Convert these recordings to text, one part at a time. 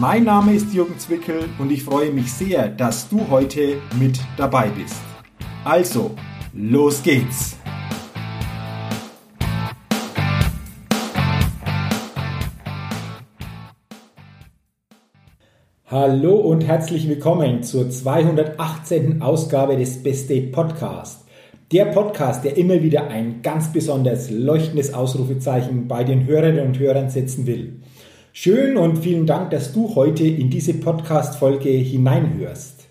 Mein Name ist Jürgen Zwickel und ich freue mich sehr, dass du heute mit dabei bist. Also, los geht's! Hallo und herzlich willkommen zur 218. Ausgabe des Best Date Podcast. Der Podcast, der immer wieder ein ganz besonders leuchtendes Ausrufezeichen bei den Hörerinnen und Hörern setzen will. Schön und vielen Dank, dass du heute in diese Podcast-Folge hineinhörst.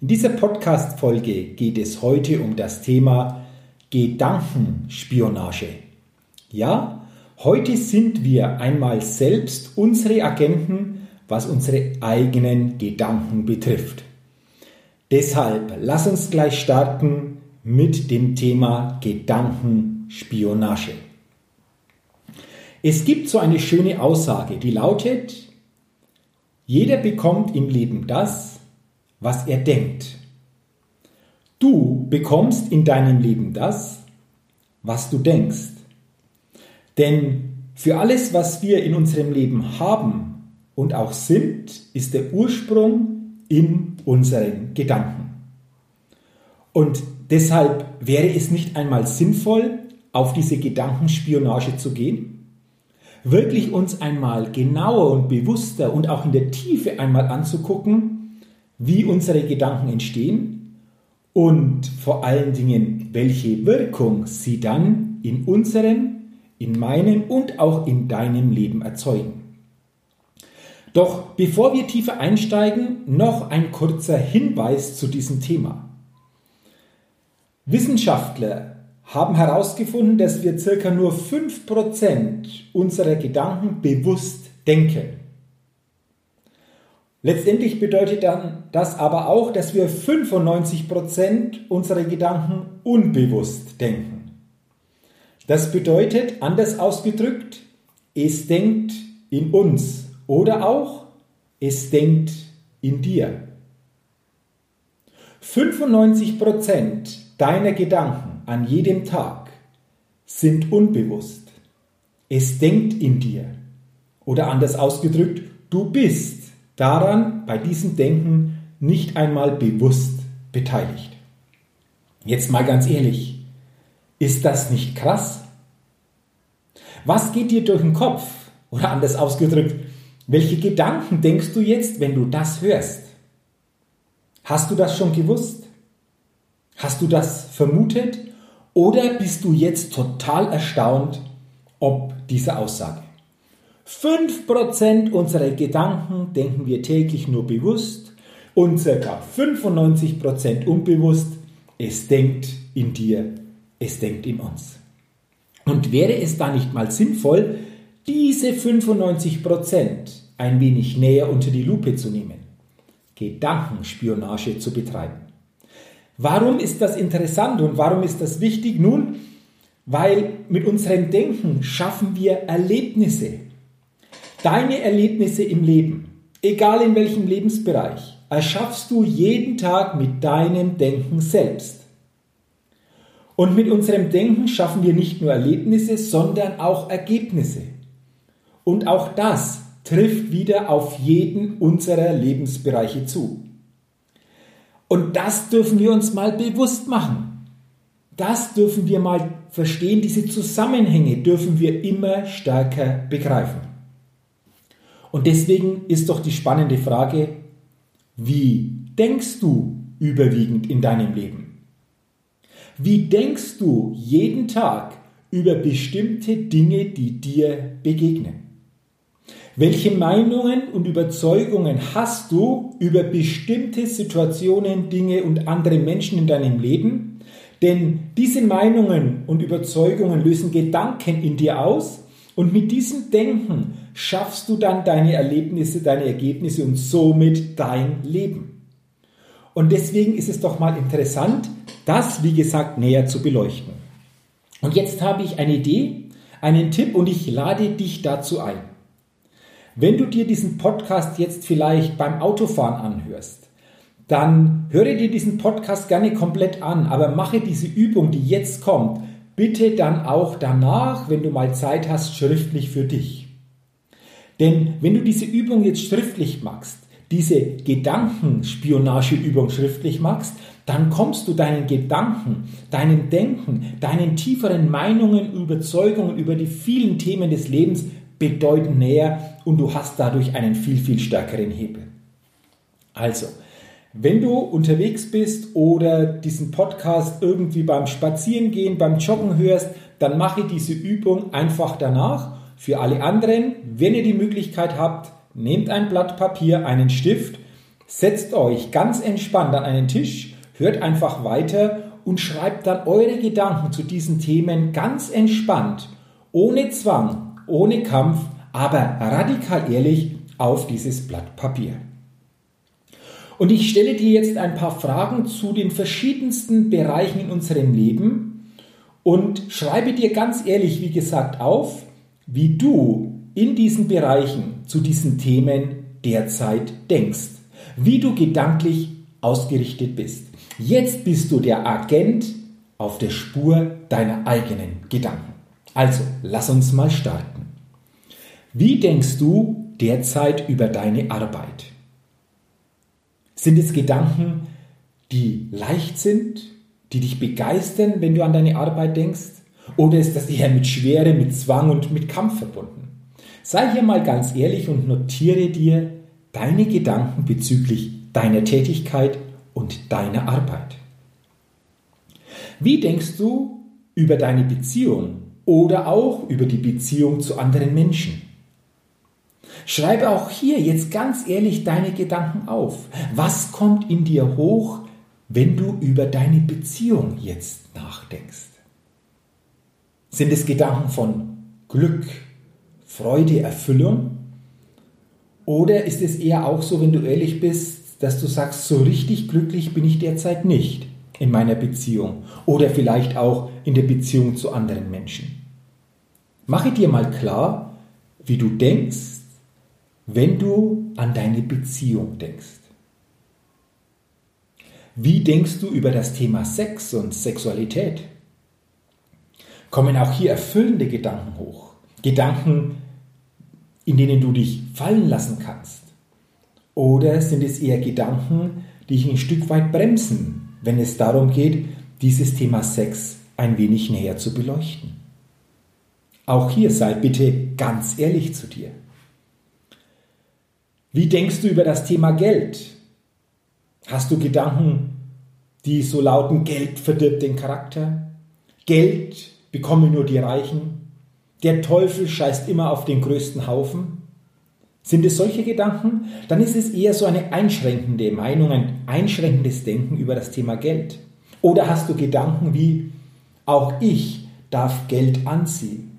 In dieser Podcast-Folge geht es heute um das Thema Gedankenspionage. Ja, heute sind wir einmal selbst unsere Agenten, was unsere eigenen Gedanken betrifft. Deshalb lass uns gleich starten mit dem Thema Gedankenspionage. Es gibt so eine schöne Aussage, die lautet, jeder bekommt im Leben das, was er denkt. Du bekommst in deinem Leben das, was du denkst. Denn für alles, was wir in unserem Leben haben und auch sind, ist der Ursprung in unseren Gedanken. Und deshalb wäre es nicht einmal sinnvoll, auf diese Gedankenspionage zu gehen? Wirklich uns einmal genauer und bewusster und auch in der Tiefe einmal anzugucken, wie unsere Gedanken entstehen und vor allen Dingen, welche Wirkung sie dann in unserem, in meinem und auch in deinem Leben erzeugen. Doch bevor wir tiefer einsteigen, noch ein kurzer Hinweis zu diesem Thema. Wissenschaftler haben herausgefunden, dass wir circa nur 5% unserer Gedanken bewusst denken. Letztendlich bedeutet dann das aber auch, dass wir 95% unserer Gedanken unbewusst denken. Das bedeutet, anders ausgedrückt, es denkt in uns oder auch es denkt in dir. 95% deiner Gedanken an jedem Tag sind unbewusst. Es denkt in dir. Oder anders ausgedrückt, du bist daran bei diesem Denken nicht einmal bewusst beteiligt. Jetzt mal ganz ehrlich, ist das nicht krass? Was geht dir durch den Kopf? Oder anders ausgedrückt, welche Gedanken denkst du jetzt, wenn du das hörst? Hast du das schon gewusst? Hast du das vermutet oder bist du jetzt total erstaunt ob dieser Aussage? 5% unserer Gedanken denken wir täglich nur bewusst und ca. 95% unbewusst. Es denkt in dir, es denkt in uns. Und wäre es da nicht mal sinnvoll, diese 95% ein wenig näher unter die Lupe zu nehmen, Gedankenspionage zu betreiben? Warum ist das interessant und warum ist das wichtig? Nun, weil mit unserem Denken schaffen wir Erlebnisse. Deine Erlebnisse im Leben, egal in welchem Lebensbereich, erschaffst du jeden Tag mit deinem Denken selbst. Und mit unserem Denken schaffen wir nicht nur Erlebnisse, sondern auch Ergebnisse. Und auch das trifft wieder auf jeden unserer Lebensbereiche zu. Und das dürfen wir uns mal bewusst machen. Das dürfen wir mal verstehen, diese Zusammenhänge dürfen wir immer stärker begreifen. Und deswegen ist doch die spannende Frage, wie denkst du überwiegend in deinem Leben? Wie denkst du jeden Tag über bestimmte Dinge, die dir begegnen? Welche Meinungen und Überzeugungen hast du über bestimmte Situationen, Dinge und andere Menschen in deinem Leben? Denn diese Meinungen und Überzeugungen lösen Gedanken in dir aus und mit diesem Denken schaffst du dann deine Erlebnisse, deine Ergebnisse und somit dein Leben. Und deswegen ist es doch mal interessant, das, wie gesagt, näher zu beleuchten. Und jetzt habe ich eine Idee, einen Tipp und ich lade dich dazu ein. Wenn du dir diesen Podcast jetzt vielleicht beim Autofahren anhörst, dann höre dir diesen Podcast gerne komplett an, aber mache diese Übung, die jetzt kommt, bitte dann auch danach, wenn du mal Zeit hast, schriftlich für dich. Denn wenn du diese Übung jetzt schriftlich machst, diese Gedankenspionageübung schriftlich machst, dann kommst du deinen Gedanken, deinem Denken, deinen tieferen Meinungen, Überzeugungen über die vielen Themen des Lebens bedeutend näher und du hast dadurch einen viel, viel stärkeren Hebel. Also, wenn du unterwegs bist oder diesen Podcast irgendwie beim Spazierengehen, beim Joggen hörst, dann mache diese Übung einfach danach. Für alle anderen, wenn ihr die Möglichkeit habt, nehmt ein Blatt Papier, einen Stift, setzt euch ganz entspannt an einen Tisch, hört einfach weiter und schreibt dann eure Gedanken zu diesen Themen ganz entspannt, ohne Zwang, ohne Kampf, aber radikal ehrlich auf dieses Blatt Papier. Und ich stelle dir jetzt ein paar Fragen zu den verschiedensten Bereichen in unserem Leben und schreibe dir ganz ehrlich, wie gesagt, auf, wie du in diesen Bereichen zu diesen Themen derzeit denkst, wie du gedanklich ausgerichtet bist. Jetzt bist du der Agent auf der Spur deiner eigenen Gedanken. Also, lass uns mal starten. Wie denkst du derzeit über deine Arbeit? Sind es Gedanken, die leicht sind, die dich begeistern, wenn du an deine Arbeit denkst? Oder ist das eher mit Schwere, mit Zwang und mit Kampf verbunden? Sei hier mal ganz ehrlich und notiere dir deine Gedanken bezüglich deiner Tätigkeit und deiner Arbeit. Wie denkst du über deine Beziehung oder auch über die Beziehung zu anderen Menschen? Schreibe auch hier jetzt ganz ehrlich deine Gedanken auf. Was kommt in dir hoch, wenn du über deine Beziehung jetzt nachdenkst? Sind es Gedanken von Glück, Freude, Erfüllung? Oder ist es eher auch so, wenn du ehrlich bist, dass du sagst, so richtig glücklich bin ich derzeit nicht in meiner Beziehung oder vielleicht auch in der Beziehung zu anderen Menschen? Mache dir mal klar, wie du denkst, wenn du an deine Beziehung denkst? Wie denkst du über das Thema Sex und Sexualität? Kommen auch hier erfüllende Gedanken hoch? Gedanken, in denen du dich fallen lassen kannst? Oder sind es eher Gedanken, die dich ein Stück weit bremsen, wenn es darum geht, dieses Thema Sex ein wenig näher zu beleuchten? Auch hier sei bitte ganz ehrlich zu dir. Wie denkst du über das Thema Geld? Hast du Gedanken, die so lauten, Geld verdirbt den Charakter? Geld bekommen nur die Reichen? Der Teufel scheißt immer auf den größten Haufen? Sind es solche Gedanken? Dann ist es eher so eine einschränkende Meinung, ein einschränkendes Denken über das Thema Geld. Oder hast du Gedanken wie, auch ich darf Geld anziehen?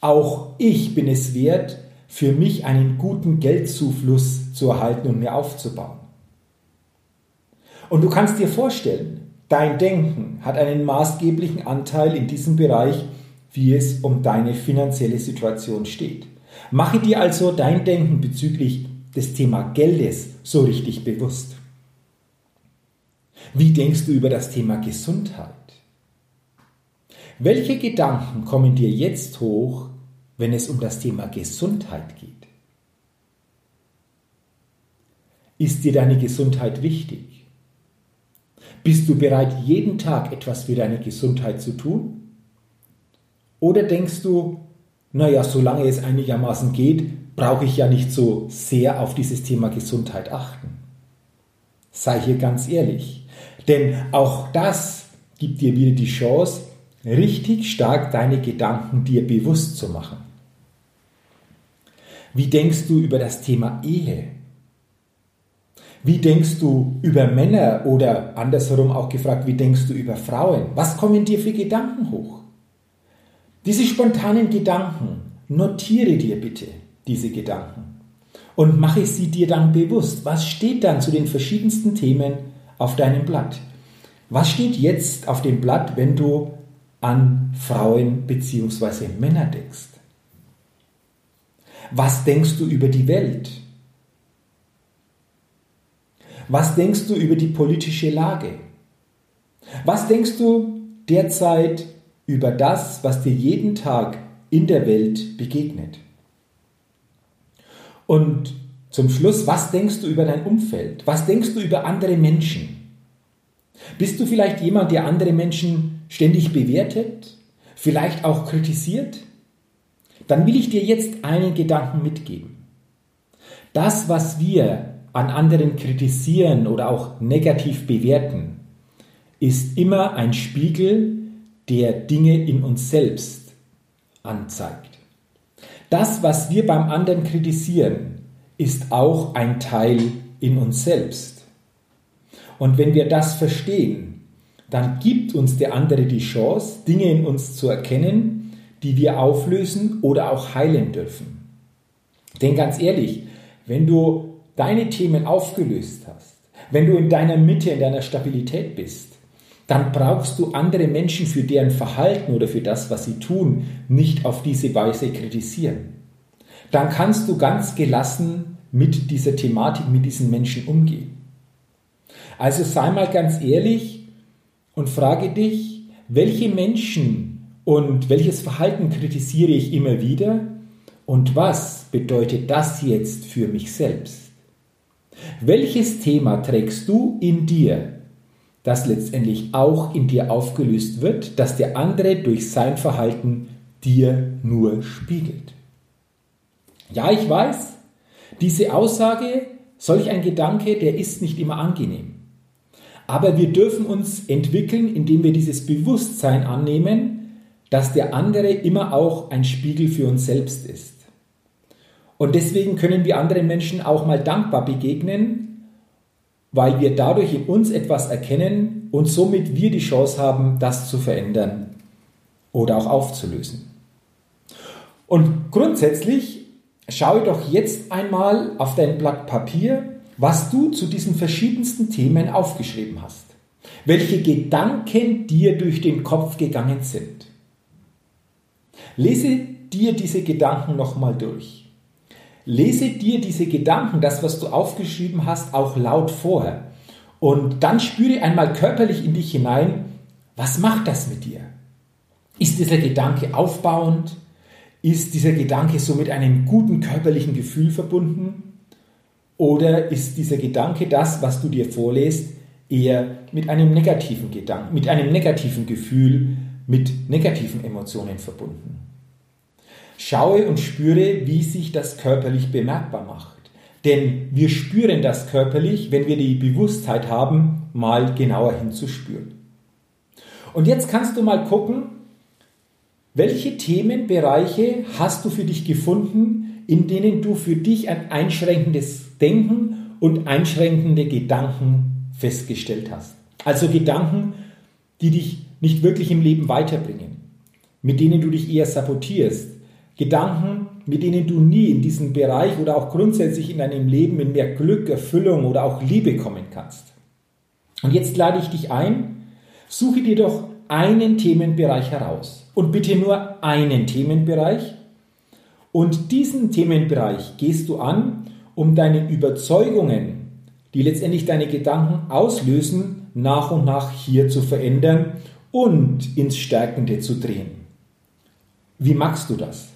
Auch ich bin es wert, für mich einen guten Geldzufluss zu erhalten und mir aufzubauen. Und du kannst dir vorstellen, dein Denken hat einen maßgeblichen Anteil in diesem Bereich, wie es um deine finanzielle Situation steht. Mache dir also dein Denken bezüglich des Thema Geldes so richtig bewusst. Wie denkst du über das Thema Gesundheit? Welche Gedanken kommen dir jetzt hoch, wenn es um das Thema Gesundheit geht? Ist dir deine Gesundheit wichtig? Bist du bereit, jeden Tag etwas für deine Gesundheit zu tun? Oder denkst du, naja, solange es einigermaßen geht, brauche ich ja nicht so sehr auf dieses Thema Gesundheit achten? Sei hier ganz ehrlich, denn auch das gibt dir wieder die Chance, richtig stark deine Gedanken dir bewusst zu machen. Wie denkst du über das Thema Ehe? Wie denkst du über Männer oder andersherum auch gefragt, wie denkst du über Frauen? Was kommen dir für Gedanken hoch? Diese spontanen Gedanken, notiere dir bitte diese Gedanken. und mache sie dir dann bewusst. Was steht dann zu den verschiedensten Themen auf deinem Blatt? Was steht jetzt auf dem Blatt, wenn du an Frauen bzw. Männer denkst? Was denkst du über die Welt? Was denkst du über die politische Lage? Was denkst du derzeit über das, was dir jeden Tag in der Welt begegnet? Und zum Schluss, was denkst du über dein Umfeld? Was denkst du über andere Menschen? Bist du vielleicht jemand, der andere Menschen ständig bewertet, vielleicht auch kritisiert? Dann will ich dir jetzt einen Gedanken mitgeben. Das, was wir an anderen kritisieren oder auch negativ bewerten, ist immer ein Spiegel, der Dinge in uns selbst anzeigt. Das, was wir beim anderen kritisieren, ist auch ein Teil in uns selbst. Und wenn wir das verstehen, dann gibt uns der andere die Chance, Dinge in uns zu erkennen, die wir auflösen oder auch heilen dürfen. Denn ganz ehrlich, wenn du deine Themen aufgelöst hast, wenn du in deiner Mitte, in deiner Stabilität bist, dann brauchst du andere Menschen für deren Verhalten oder für das, was sie tun, nicht auf diese Weise kritisieren. Dann kannst du ganz gelassen mit dieser Thematik, mit diesen Menschen umgehen. Also sei mal ganz ehrlich und frage dich, welche Menschen und welches Verhalten kritisiere ich immer wieder und was bedeutet das jetzt für mich selbst? Welches Thema trägst du in dir, das letztendlich auch in dir aufgelöst wird, das der andere durch sein Verhalten dir nur spiegelt? Ja, ich weiß, diese Aussage, solch ein Gedanke, der ist nicht immer angenehm. Aber wir dürfen uns entwickeln, indem wir dieses Bewusstsein annehmen, dass der andere immer auch ein Spiegel für uns selbst ist. Und deswegen können wir anderen Menschen auch mal dankbar begegnen, weil wir dadurch in uns etwas erkennen und somit wir die Chance haben, das zu verändern oder auch aufzulösen. Und grundsätzlich schaue doch jetzt einmal auf dein Blatt Papier, was du zu diesen verschiedensten Themen aufgeschrieben hast. Welche Gedanken dir durch den Kopf gegangen sind. Lese dir diese Gedanken nochmal durch. Lese dir diese Gedanken, das, was du aufgeschrieben hast, auch laut vor. Und dann spüre einmal körperlich in dich hinein, was macht das mit dir? Ist dieser Gedanke aufbauend? Ist dieser Gedanke so mit einem guten körperlichen Gefühl verbunden? Oder ist dieser Gedanke das, was du dir vorlässt, eher mit einem negativen Gedanken, mit einem negativen Gefühl, mit negativen Emotionen verbunden? Schaue und spüre, wie sich das körperlich bemerkbar macht. Denn wir spüren das körperlich, wenn wir die Bewusstheit haben, mal genauer hinzuspüren. Und jetzt kannst du mal gucken, welche Themenbereiche hast du für dich gefunden, in denen du für dich ein einschränkendes Denken und einschränkende Gedanken festgestellt hast. Also Gedanken, die dich nicht wirklich im Leben weiterbringen, mit denen du dich eher sabotierst, Gedanken, mit denen du nie in diesen Bereich oder auch grundsätzlich in deinem Leben in mehr Glück, Erfüllung oder auch Liebe kommen kannst. Und jetzt lade ich dich ein, suche dir doch einen Themenbereich heraus und bitte nur einen Themenbereich. Und diesen Themenbereich gehst du an, um deine Überzeugungen, die letztendlich deine Gedanken auslösen, nach und nach hier zu verändern und ins Stärkende zu drehen. Wie machst du das?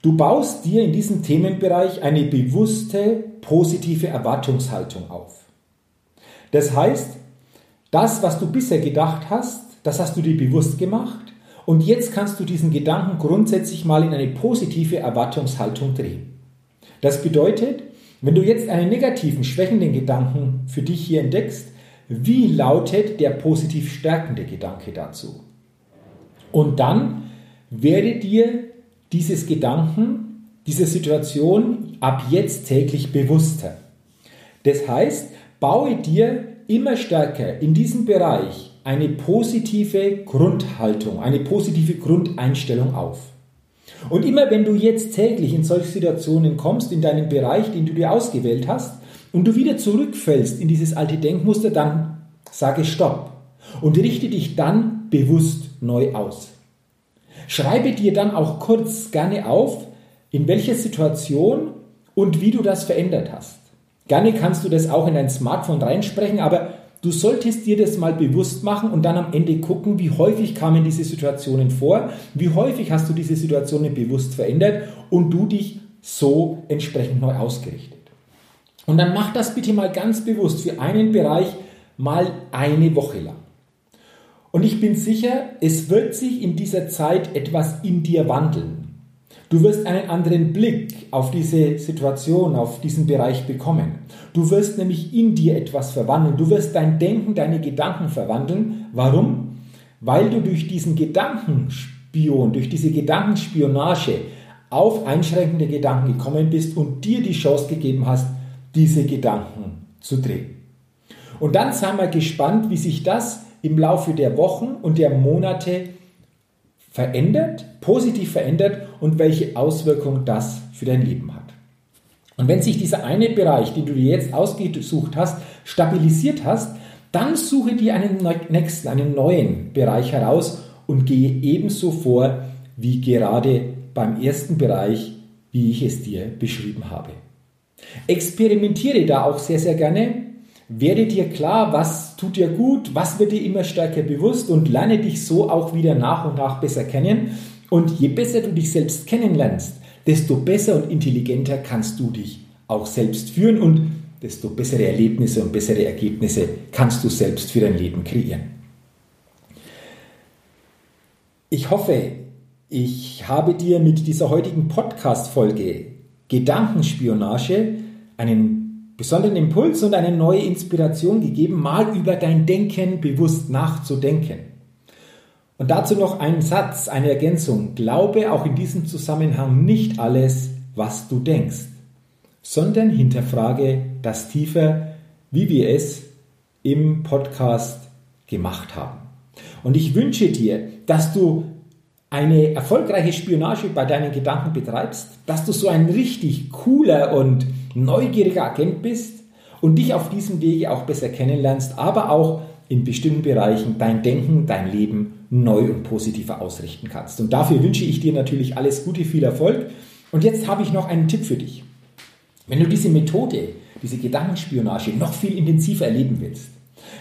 Du baust dir in diesem Themenbereich eine bewusste, positive Erwartungshaltung auf. Das heißt, das, was du bisher gedacht hast, das hast du dir bewusst gemacht und jetzt kannst du diesen Gedanken grundsätzlich mal in eine positive Erwartungshaltung drehen. Das bedeutet, wenn du jetzt einen negativen, schwächenden Gedanken für dich hier entdeckst, wie lautet der positiv stärkende Gedanke dazu? Und dann werde dir dieses Gedanken, diese Situation ab jetzt täglich bewusster. Das heißt, baue dir immer stärker in diesem Bereich eine positive Grundhaltung, eine positive Grundeinstellung auf. Und immer wenn du jetzt täglich in solche Situationen kommst, in deinen Bereich, den du dir ausgewählt hast, und du wieder zurückfällst in dieses alte Denkmuster, dann sage Stopp und richte dich dann bewusst neu aus. Schreibe dir dann auch kurz gerne auf, in welcher Situation und wie du das verändert hast. Gerne kannst du das auch in dein Smartphone reinsprechen, aber du solltest dir das mal bewusst machen und dann am Ende gucken, wie häufig kamen diese Situationen vor, wie häufig hast du diese Situationen bewusst verändert und du dich so entsprechend neu ausgerichtet. Und dann mach das bitte mal ganz bewusst für einen Bereich mal eine Woche lang. Und ich bin sicher, es wird sich in dieser Zeit etwas in dir wandeln. Du wirst einen anderen Blick auf diese Situation, auf diesen Bereich bekommen. Du wirst nämlich in dir etwas verwandeln. Du wirst dein Denken, deine Gedanken verwandeln. Warum? Weil du durch diesen Gedankenspion, durch diese Gedankenspionage auf einschränkende Gedanken gekommen bist und dir die Chance gegeben hast, diese Gedanken zu drehen. Und dann sei mal gespannt, wie sich das im Laufe der Wochen und der Monate verändert, positiv verändert und welche Auswirkung das für dein Leben hat. Und wenn sich dieser eine Bereich, den du dir jetzt ausgesucht hast, stabilisiert hast, dann suche dir einen nächsten, einen neuen Bereich heraus und gehe ebenso vor wie gerade beim ersten Bereich, wie ich es dir beschrieben habe. Experimentiere da auch sehr, sehr gerne. Werde dir klar, was tut dir gut, was wird dir immer stärker bewusst und lerne dich so auch wieder nach und nach besser kennen. Und je besser du dich selbst kennenlernst, desto besser und intelligenter kannst du dich auch selbst führen und desto bessere Erlebnisse und bessere Ergebnisse kannst du selbst für dein Leben kreieren. Ich hoffe, ich habe dir mit dieser heutigen Podcast-Folge Gedankenspionage einen besonderen Impuls und eine neue Inspiration gegeben, mal über dein Denken bewusst nachzudenken. Und dazu noch ein Satz, eine Ergänzung. Glaube auch in diesem Zusammenhang nicht alles, was du denkst, sondern hinterfrage das tiefer, wie wir es im Podcast gemacht haben. Und ich wünsche dir, dass du eine erfolgreiche Spionage bei deinen Gedanken betreibst, dass du so ein richtig cooler und neugieriger Agent bist und dich auf diesem Wege auch besser kennenlernst, aber auch in bestimmten Bereichen dein Denken, dein Leben neu und positiver ausrichten kannst. Und dafür wünsche ich dir natürlich alles Gute, viel Erfolg. Und jetzt habe ich noch einen Tipp für dich. Wenn du diese Methode, diese Gedankenspionage noch viel intensiver erleben willst,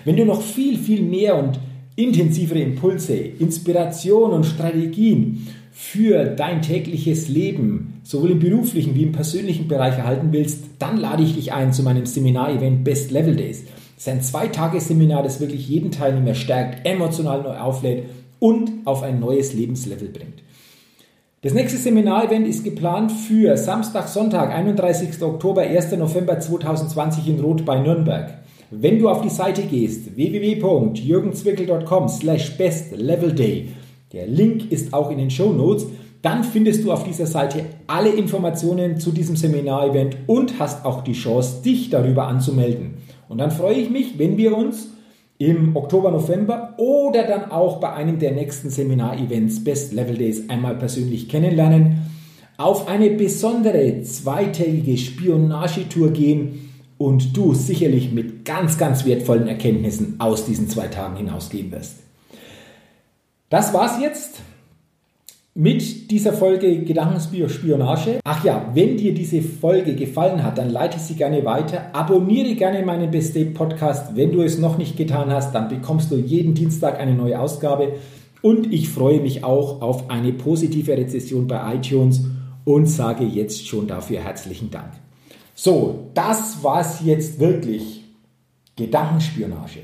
wenn du noch viel, viel mehr und intensivere Impulse, Inspiration und Strategien für dein tägliches Leben, sowohl im beruflichen wie im persönlichen Bereich erhalten willst, dann lade ich dich ein zu meinem Seminar-Event Best Level Days. Es ist ein Zweitagesseminar, das wirklich jeden Teilnehmer stärkt, emotional neu auflädt und auf ein neues Lebenslevel bringt. Das nächste Seminarevent ist geplant für Samstag, Sonntag, 31. Oktober, 1. November 2020 in Rot bei Nürnberg. Wenn du auf die Seite gehst, www.jürgenzwickel.com slash bestlevelday, der Link ist auch in den Show Notes, dann findest du auf dieser Seite alle Informationen zu diesem Seminarevent und hast auch die Chance, dich darüber anzumelden. Und dann freue ich mich, wenn wir uns im Oktober, November oder dann auch bei einem der nächsten Seminarevents Best Level Days einmal persönlich kennenlernen, auf eine besondere zweitägige Spionagetour gehen und du sicherlich mit ganz, ganz wertvollen Erkenntnissen aus diesen zwei Tagen hinausgehen wirst. Das war's jetzt mit dieser Folge Gedankenspionage. Ach ja, wenn dir diese Folge gefallen hat, dann leite sie gerne weiter. Abonniere gerne meinen Best Day Podcast. Wenn du es noch nicht getan hast, dann bekommst du jeden Dienstag eine neue Ausgabe. Und ich freue mich auch auf eine positive Rezession bei iTunes und sage jetzt schon dafür herzlichen Dank. So, das war's jetzt wirklich. Gedankenspionage.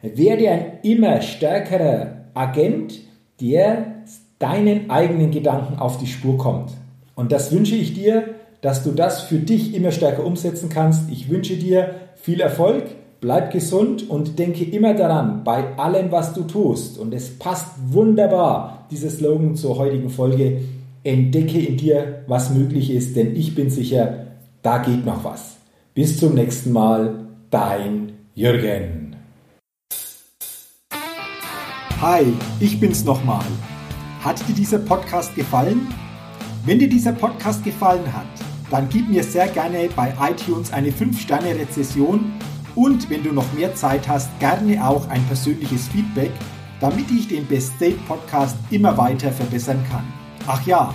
Werde ein immer stärkerer Agent, der deinen eigenen Gedanken auf die Spur kommt. Und das wünsche ich dir, dass du das für dich immer stärker umsetzen kannst. Ich wünsche dir viel Erfolg, bleib gesund und denke immer daran, bei allem, was du tust, und es passt wunderbar, dieser Slogan zur heutigen Folge, entdecke in dir, was möglich ist, denn ich bin sicher, da geht noch was. Bis zum nächsten Mal, dein Jürgen. Hi, ich bin's nochmal. Hat dir dieser Podcast gefallen? Wenn dir dieser Podcast gefallen hat, dann gib mir sehr gerne bei iTunes eine 5-Sterne-Rezession und wenn du noch mehr Zeit hast, gerne auch ein persönliches Feedback, damit ich den Best State Podcast immer weiter verbessern kann. Ach ja,